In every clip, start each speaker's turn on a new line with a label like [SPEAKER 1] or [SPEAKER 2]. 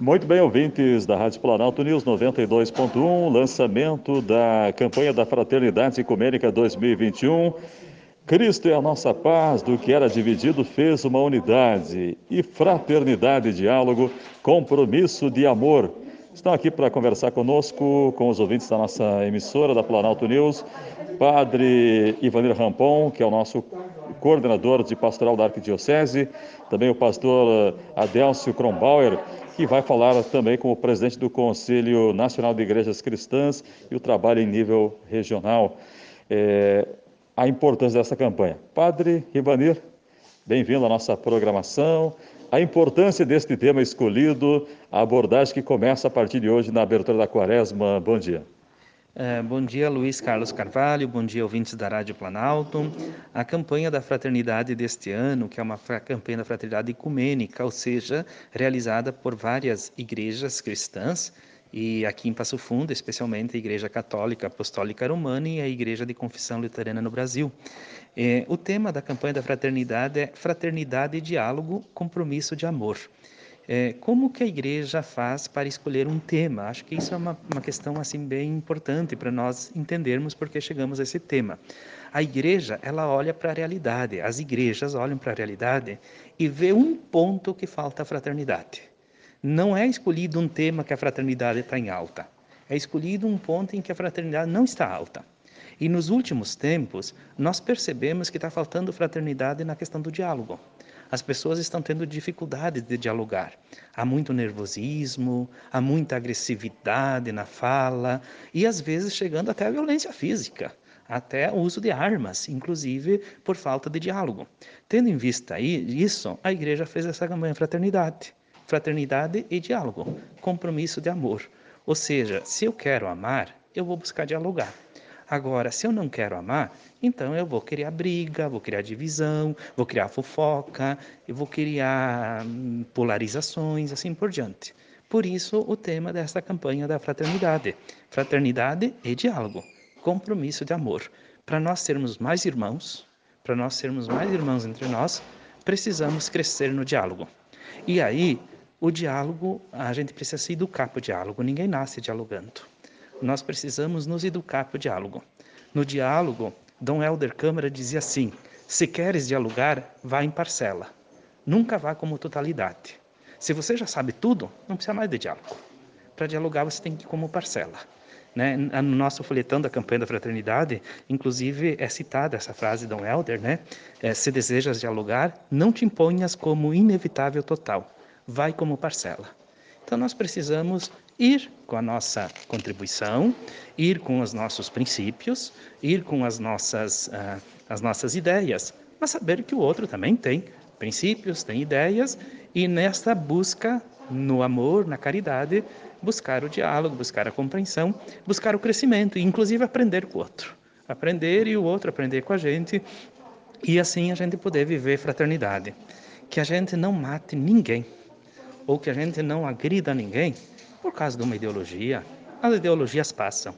[SPEAKER 1] Muito bem, ouvintes da Rádio Planalto News 92.1, lançamento da campanha da Fraternidade Ecumênica 2021. Cristo é a nossa paz, do que era dividido fez uma unidade e fraternidade, diálogo, compromisso de amor. Estão aqui para conversar conosco, com os ouvintes da nossa emissora, da Planalto News, Padre Ivanir Rampon, que é o nosso coordenador de pastoral da Arquidiocese, também o pastor Adélcio Kronbauer, que vai falar também como presidente do Conselho Nacional de Igrejas Cristãs e o trabalho em nível regional. É, a importância dessa campanha. Padre Ivanir, bem-vindo à nossa programação. A importância deste tema escolhido, a abordagem que começa a partir de hoje na abertura da quaresma. Bom dia.
[SPEAKER 2] É, bom dia, Luiz Carlos Carvalho. Bom dia, ouvintes da Rádio Planalto. A campanha da fraternidade deste ano, que é uma campanha da fraternidade ecumênica, ou seja, realizada por várias igrejas cristãs, e aqui em Passo Fundo, especialmente a Igreja Católica Apostólica Romana e a Igreja de Confissão Luterana no Brasil. É, o tema da campanha da fraternidade é Fraternidade e Diálogo, Compromisso de Amor. É, como que a igreja faz para escolher um tema? Acho que isso é uma, uma questão assim bem importante para nós entendermos por que chegamos a esse tema. A igreja ela olha para a realidade, as igrejas olham para a realidade e vê um ponto que falta fraternidade. Não é escolhido um tema que a fraternidade está em alta, é escolhido um ponto em que a fraternidade não está alta. E nos últimos tempos, nós percebemos que está faltando fraternidade na questão do diálogo as pessoas estão tendo dificuldade de dialogar. Há muito nervosismo, há muita agressividade na fala e às vezes chegando até a violência física, até o uso de armas, inclusive por falta de diálogo. Tendo em vista isso, a igreja fez essa campanha fraternidade, fraternidade e diálogo, compromisso de amor. Ou seja, se eu quero amar, eu vou buscar dialogar. Agora, se eu não quero amar, então eu vou criar briga, vou criar divisão, vou criar fofoca, eu vou criar hum, polarizações, assim por diante. Por isso, o tema desta campanha da fraternidade: fraternidade e diálogo, compromisso de amor. Para nós sermos mais irmãos, para nós sermos mais irmãos entre nós, precisamos crescer no diálogo. E aí, o diálogo, a gente precisa se educar para o diálogo, ninguém nasce dialogando nós precisamos nos educar para o diálogo. No diálogo, Dom Helder Câmara dizia assim: se queres dialogar, vá em parcela. Nunca vá como totalidade. Se você já sabe tudo, não precisa mais de diálogo. Para dialogar, você tem que ir como parcela. Né? No nosso folhetão da campanha da fraternidade, inclusive é citada essa frase de Dom Helder, né? É, se desejas dialogar, não te imponhas como inevitável total, vai como parcela. Então nós precisamos ir com a nossa contribuição, ir com os nossos princípios, ir com as nossas, uh, as nossas ideias, mas saber que o outro também tem princípios, tem ideias, e nesta busca no amor, na caridade, buscar o diálogo, buscar a compreensão, buscar o crescimento, e inclusive aprender com o outro. Aprender e o outro aprender com a gente, e assim a gente poder viver fraternidade. Que a gente não mate ninguém, ou que a gente não agrida ninguém, por causa de uma ideologia. As ideologias passam.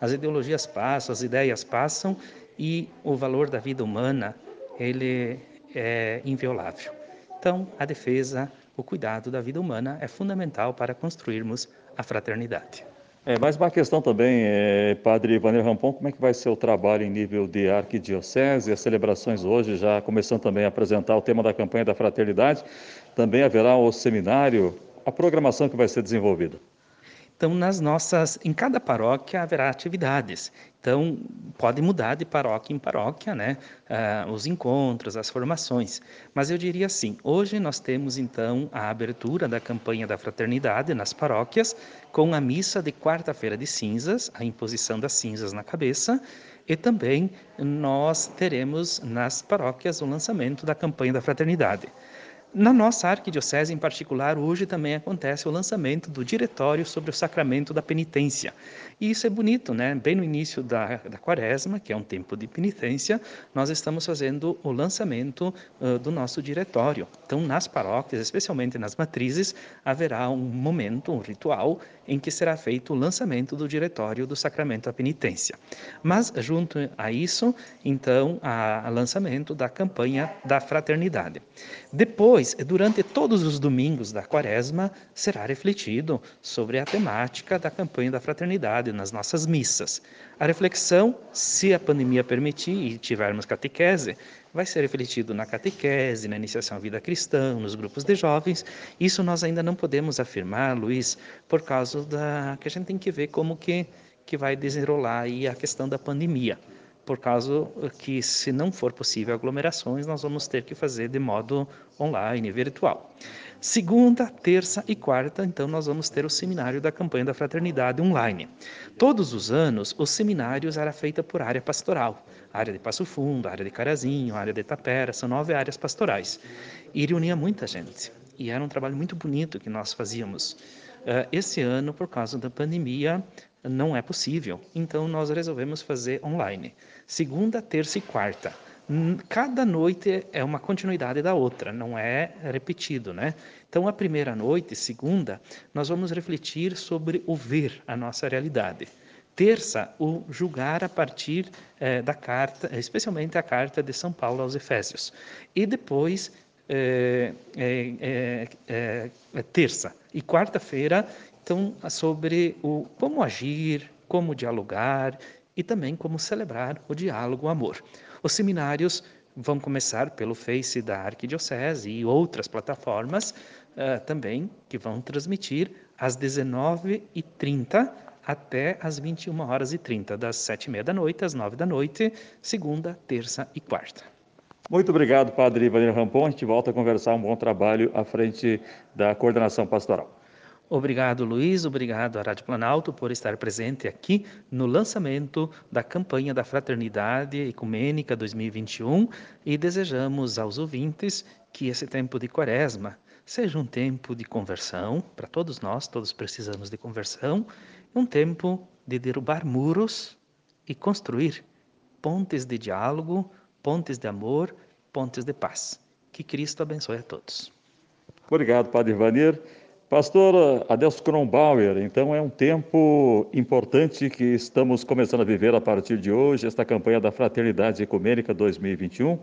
[SPEAKER 2] As ideologias passam, as ideias passam e o valor da vida humana ele é inviolável. Então, a defesa, o cuidado da vida humana é fundamental para construirmos a fraternidade.
[SPEAKER 1] É, mais uma questão também, é, Padre Ivanir Rampon, como é que vai ser o trabalho em nível de arquidiocese? As celebrações hoje já começando também a apresentar o tema da campanha da fraternidade. Também haverá o seminário a programação que vai ser desenvolvida?
[SPEAKER 2] Então, nas nossas, em cada paróquia haverá atividades. Então, pode mudar de paróquia em paróquia, né? Uh, os encontros, as formações. Mas eu diria assim: hoje nós temos então a abertura da campanha da fraternidade nas paróquias, com a missa de quarta-feira de cinzas, a imposição das cinzas na cabeça, e também nós teremos nas paróquias o lançamento da campanha da fraternidade. Na nossa arquidiocese, em particular, hoje também acontece o lançamento do diretório sobre o sacramento da penitência. E isso é bonito, né? Bem no início da, da quaresma, que é um tempo de penitência, nós estamos fazendo o lançamento uh, do nosso diretório. Então, nas paróquias, especialmente nas matrizes, haverá um momento, um ritual, em que será feito o lançamento do diretório do sacramento da penitência. Mas, junto a isso, então, o lançamento da campanha da fraternidade. Depois, Depois, durante todos os domingos da quaresma, será refletido sobre a temática da campanha da fraternidade nas nossas missas. A reflexão, se a pandemia permitir e tivermos catequese, vai ser refletido na catequese, na iniciação à vida cristã, nos grupos de jovens. Isso nós ainda não podemos afirmar, Luiz, por causa da que a gente tem que ver como que que vai desenrolar aí a questão da pandemia por causa que, se não for possível aglomerações, nós vamos ter que fazer de modo online, virtual. Segunda, terça e quarta, então, nós vamos ter o seminário da campanha da fraternidade online. Todos os anos, os seminários eram feitos por área pastoral. Área de Passo Fundo, área de Carazinho, área de Tapera, são nove áreas pastorais. E reunia muita gente. E era um trabalho muito bonito que nós fazíamos. Eh, esse ano, por causa da pandemia, não é possível. Então nós resolvemos fazer online. Segunda, terça e quarta. Cada noite é uma continuidade da outra, não é repetido, né? Então a primeira noite, segunda, nós vamos refletir sobre o ver a nossa realidade. Terça, o julgar a partir eh, da carta, especialmente a carta de São Paulo aos Efésios. E depois é, é, é, terça e quarta-feira então, sobre o como agir, como dialogar e também como celebrar o diálogo, o amor. Os seminários vão começar pelo Face da Arquidiocese e outras plataformas uh, também que vão transmitir às 19h30 até às 21 horas e 30, das 7h30 da noite às 9 da noite, segunda, terça e quarta.
[SPEAKER 1] Muito obrigado, Padre Ivanir Rampon. A gente volta a conversar um bom trabalho à frente da coordenação pastoral.
[SPEAKER 2] Obrigado, Luiz. Obrigado Rádio Planalto por estar presente aqui no lançamento da campanha da Fraternidade Ecumênica 2021 e desejamos aos ouvintes que esse tempo de quaresma seja um tempo de conversão, para todos nós, todos precisamos de conversão, um tempo de derrubar muros e construir pontes de diálogo, pontes de amor, pontes de paz. Que Cristo abençoe a todos.
[SPEAKER 1] Obrigado, Padre Vanir. Pastor Adelso Kronbauer, então é um tempo importante que estamos começando a viver a partir de hoje, esta campanha da Fraternidade Ecumênica 2021.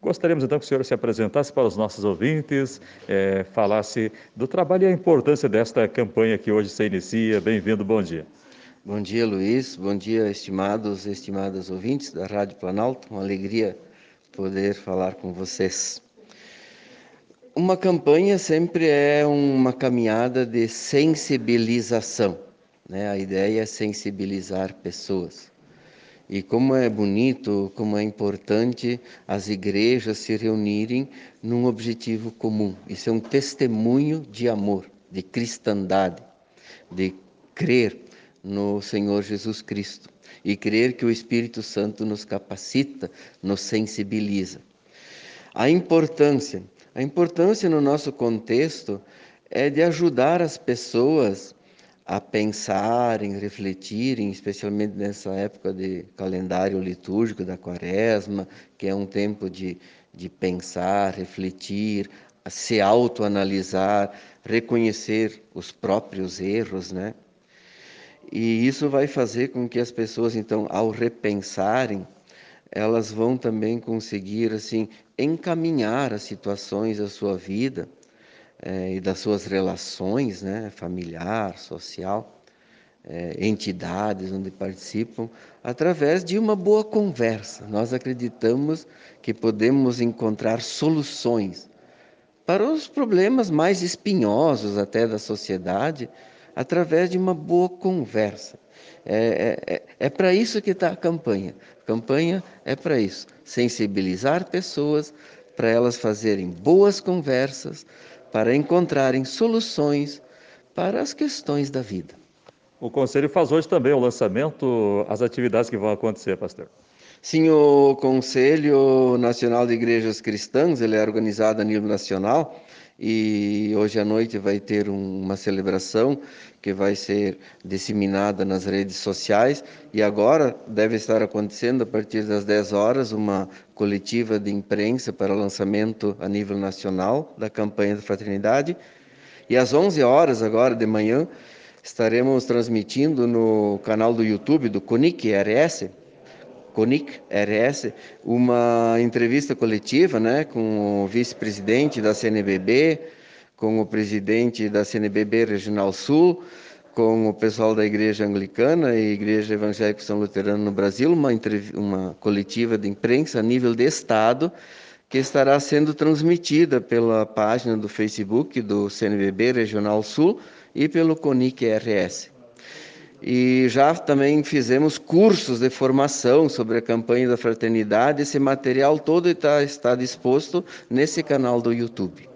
[SPEAKER 1] Gostaríamos então que o senhor se apresentasse para os nossos ouvintes, é, falasse do trabalho e a importância desta campanha que hoje se inicia. Bem-vindo, bom dia.
[SPEAKER 3] Bom dia, Luiz. Bom dia, estimados e estimadas ouvintes da Rádio Planalto. Uma alegria poder falar com vocês. Uma campanha sempre é uma caminhada de sensibilização. Né? A ideia é sensibilizar pessoas. E como é bonito, como é importante as igrejas se reunirem num objetivo comum. Isso é um testemunho de amor, de cristandade, de crer no Senhor Jesus Cristo e crer que o Espírito Santo nos capacita, nos sensibiliza. A importância a importância no nosso contexto é de ajudar as pessoas a pensarem, refletirem, especialmente nessa época de calendário litúrgico da quaresma, que é um tempo de, de pensar, refletir, se autoanalisar, reconhecer os próprios erros, né? E isso vai fazer com que as pessoas, então, ao repensarem, elas vão também conseguir assim encaminhar as situações da sua vida é, e das suas relações, né, familiar, social, é, entidades onde participam, através de uma boa conversa. Nós acreditamos que podemos encontrar soluções para os problemas mais espinhosos até da sociedade, através de uma boa conversa. É, é, é, é para isso que está a campanha. A campanha é para isso: sensibilizar pessoas para elas fazerem boas conversas, para encontrarem soluções para as questões da vida.
[SPEAKER 1] O Conselho faz hoje também o lançamento, as atividades que vão acontecer, pastor.
[SPEAKER 3] Sim, o Conselho Nacional de Igrejas Cristãs, ele é organizado a nível nacional e hoje à noite vai ter um, uma celebração que vai ser disseminada nas redes sociais. E agora deve estar acontecendo a partir das 10 horas uma coletiva de imprensa para lançamento a nível nacional da campanha da fraternidade. E às 11 horas agora de manhã estaremos transmitindo no canal do YouTube do CONIC RS CONIC RS, uma entrevista coletiva né, com o vice-presidente da CNBB, com o presidente da CNBB Regional Sul, com o pessoal da Igreja Anglicana e Igreja Evangélica São Luterano no Brasil, uma, uma coletiva de imprensa a nível de Estado, que estará sendo transmitida pela página do Facebook do CNBB Regional Sul e pelo CONIC RS. E já também fizemos cursos de formação sobre a campanha da fraternidade. Esse material todo está, está disposto nesse canal do YouTube.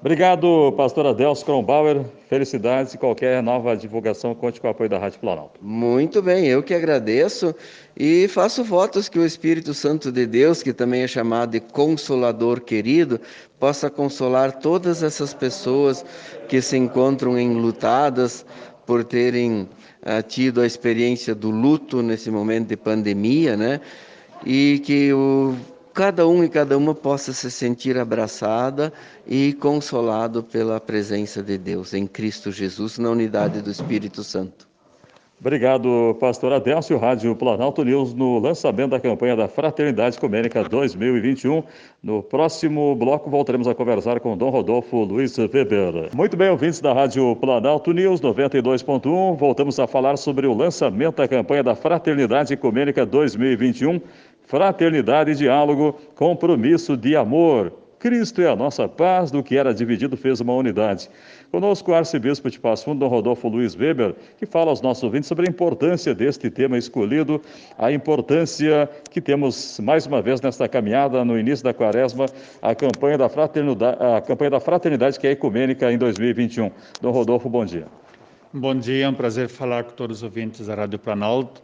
[SPEAKER 1] Obrigado, pastor Adelso Kronbauer. Felicidades e qualquer nova divulgação conte com o apoio da Rádio Planalto.
[SPEAKER 3] Muito bem, eu que agradeço e faço votos que o Espírito Santo de Deus, que também é chamado de Consolador querido, possa consolar todas essas pessoas que se encontram enlutadas por terem tido a experiência do luto nesse momento de pandemia, né? E que o cada um e cada uma possa se sentir abraçada e consolado pela presença de Deus em Cristo Jesus, na unidade do Espírito Santo.
[SPEAKER 1] Obrigado, pastor Adelcio, Rádio Planalto News, no lançamento da campanha da Fraternidade Ecumênica 2021. No próximo bloco voltaremos a conversar com Dom Rodolfo Luiz Weber. Muito bem, ouvintes da Rádio Planalto News 92.1, voltamos a falar sobre o lançamento da campanha da Fraternidade Ecumênica 2021 fraternidade e diálogo, compromisso de amor. Cristo é a nossa paz, do que era dividido fez uma unidade. Conosco o arcebispo de Passo Fundo, Dom Rodolfo Luiz Weber, que fala aos nossos ouvintes sobre a importância deste tema escolhido, a importância que temos mais uma vez nesta caminhada no início da quaresma, a campanha da fraternidade, a campanha da fraternidade que é ecumênica em 2021. Dom Rodolfo, bom dia.
[SPEAKER 4] Bom dia, é um prazer falar com todos os ouvintes da Rádio Planalto.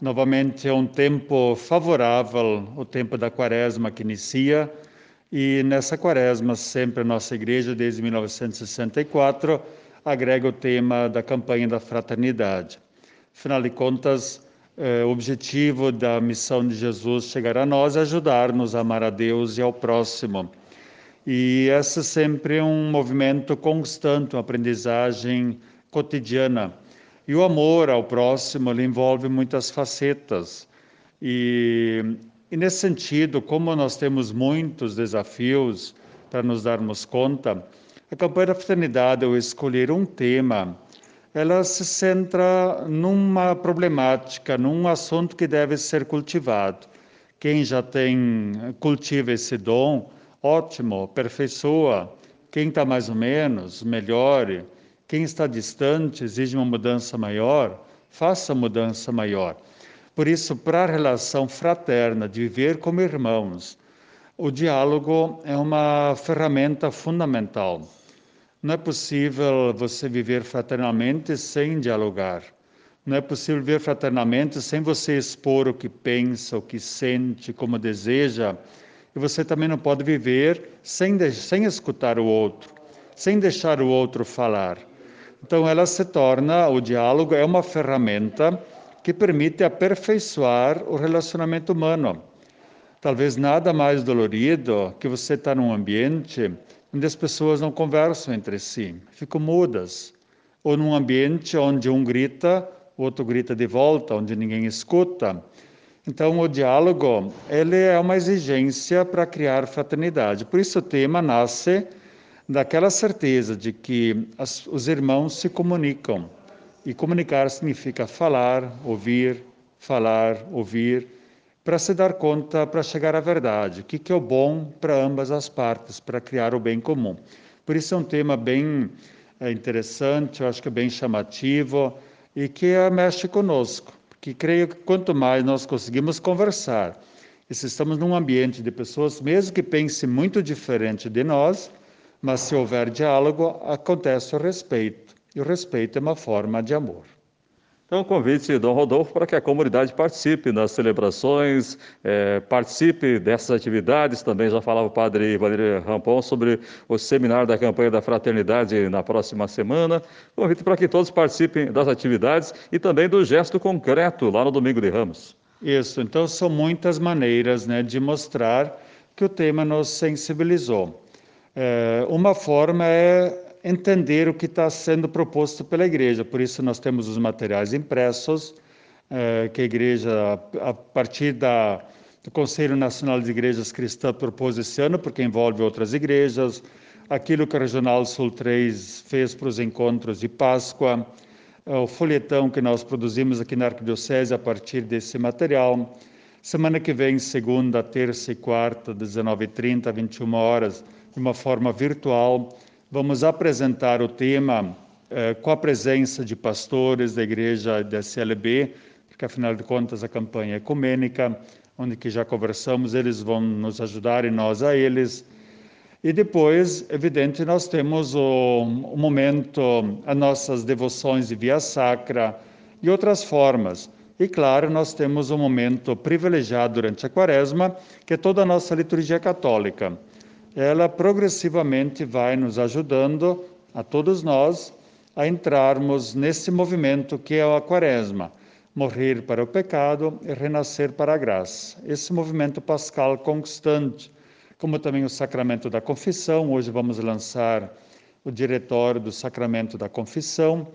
[SPEAKER 4] Novamente é um tempo favorável, o tempo da quaresma que inicia, e nessa quaresma, sempre a nossa igreja, desde 1964, agrega o tema da campanha da fraternidade. Afinal de contas, eh, o objetivo da missão de Jesus chegar a nós é ajudar-nos a amar a Deus e ao próximo. E esse é sempre um movimento constante, uma aprendizagem cotidiana e o amor ao próximo envolve muitas facetas. E, e nesse sentido, como nós temos muitos desafios para nos darmos conta, a campanha da fraternidade, ao escolher um tema, ela se centra numa problemática, num assunto que deve ser cultivado. Quem já tem, cultiva esse dom, ótimo, aperfeiçoa. Quem está mais ou menos, melhore. Quem está distante exige uma mudança maior, faça mudança maior. Por isso, para a relação fraterna, de viver como irmãos, o diálogo é uma ferramenta fundamental. Não é possível você viver fraternamente sem dialogar. Não é possível viver fraternamente sem você expor o que pensa, o que sente, como deseja. E você também não pode viver sem, sem escutar o outro, sem deixar o outro falar. Então, ela se torna, o diálogo é uma ferramenta que permite aperfeiçoar o relacionamento humano. Talvez nada mais dolorido que você estar num ambiente onde as pessoas não conversam entre si, ficam mudas. Ou num ambiente onde um grita, o outro grita de volta, onde ninguém escuta. Então, o diálogo ele é uma exigência para criar fraternidade. Por isso, o tema nasce daquela certeza de que as, os irmãos se comunicam. E comunicar significa falar, ouvir, falar, ouvir, para se dar conta, para chegar à verdade, o que, que é o bom para ambas as partes, para criar o bem comum. Por isso é um tema bem é, interessante, eu acho que é bem chamativo e que é, mexe conosco, porque creio que quanto mais nós conseguimos conversar, e se estamos num ambiente de pessoas, mesmo que pensem muito diferente de nós, mas se houver diálogo, acontece o respeito. E o respeito é uma forma de amor.
[SPEAKER 1] Então, convite, Dom Rodolfo, para que a comunidade participe nas celebrações, é, participe dessas atividades. Também já falava o padre Valério Rampon sobre o seminário da campanha da fraternidade na próxima semana. Convite para que todos participem das atividades e também do gesto concreto lá no Domingo de Ramos.
[SPEAKER 4] Isso, então são muitas maneiras né, de mostrar que o tema nos sensibilizou. É, uma forma é entender o que está sendo proposto pela igreja, por isso nós temos os materiais impressos eh, que a igreja, a partir da, do Conselho Nacional de Igrejas Cristãs, propôs esse ano, porque envolve outras igrejas, aquilo que a Regional Sul 3 fez para os encontros de Páscoa, eh, o folhetão que nós produzimos aqui na Arquidiocese a partir desse material. Semana que vem, segunda, terça e quarta, 19h30, 21 horas, de uma forma virtual, vamos apresentar o tema eh, com a presença de pastores da igreja da CLB, porque afinal de contas a campanha é ecumênica, onde que já conversamos, eles vão nos ajudar e nós a eles. E depois, evidente, nós temos o, o momento, as nossas devoções de via sacra e outras formas. E claro, nós temos um momento privilegiado durante a quaresma, que é toda a nossa liturgia católica. Ela progressivamente vai nos ajudando, a todos nós, a entrarmos nesse movimento que é a quaresma morrer para o pecado e renascer para a graça. Esse movimento pascal constante, como também o sacramento da confissão. Hoje vamos lançar o diretório do sacramento da confissão,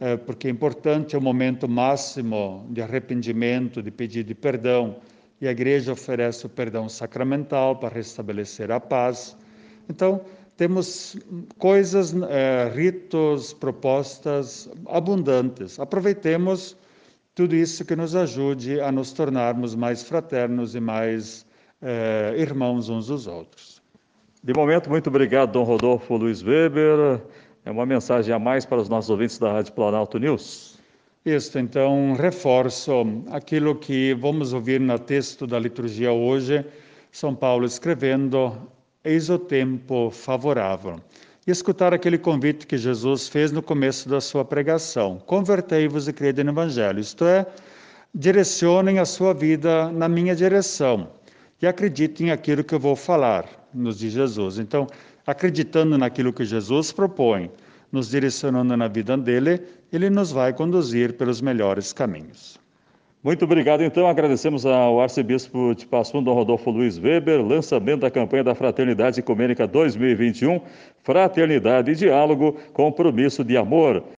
[SPEAKER 4] eh, porque é importante, é o momento máximo de arrependimento, de pedido de perdão, e a igreja oferece o perdão sacramental para restabelecer a paz. Então, temos coisas, eh, ritos, propostas abundantes. Aproveitemos tudo isso que nos ajude a nos tornarmos mais fraternos e mais eh, irmãos uns dos outros.
[SPEAKER 1] De momento, muito obrigado, Dom Rodolfo Luiz Weber. É uma mensagem a mais para os nossos ouvintes da Rádio Planalto News.
[SPEAKER 4] Isso, então, reforço aquilo que vamos ouvir no texto da liturgia hoje, São Paulo escrevendo: Eis o tempo favorável e escutar aquele convite que Jesus fez no começo da sua pregação: Convertei-vos e crede no Evangelho. Isto é, direcionem a sua vida na minha direção e acreditem aquilo que eu vou falar, nos diz Jesus. Então, acreditando naquilo que Jesus propõe, nos direcionando na vida dele, ele nos vai conduzir pelos melhores caminhos.
[SPEAKER 1] Muito obrigado, então. Agradecemos ao arcebispo de Passo Fundo, Rodolfo Luiz Weber, lançamento da campanha da Fraternidade Ecumênica 2021, Fraternidade e Diálogo, Compromisso de Amor.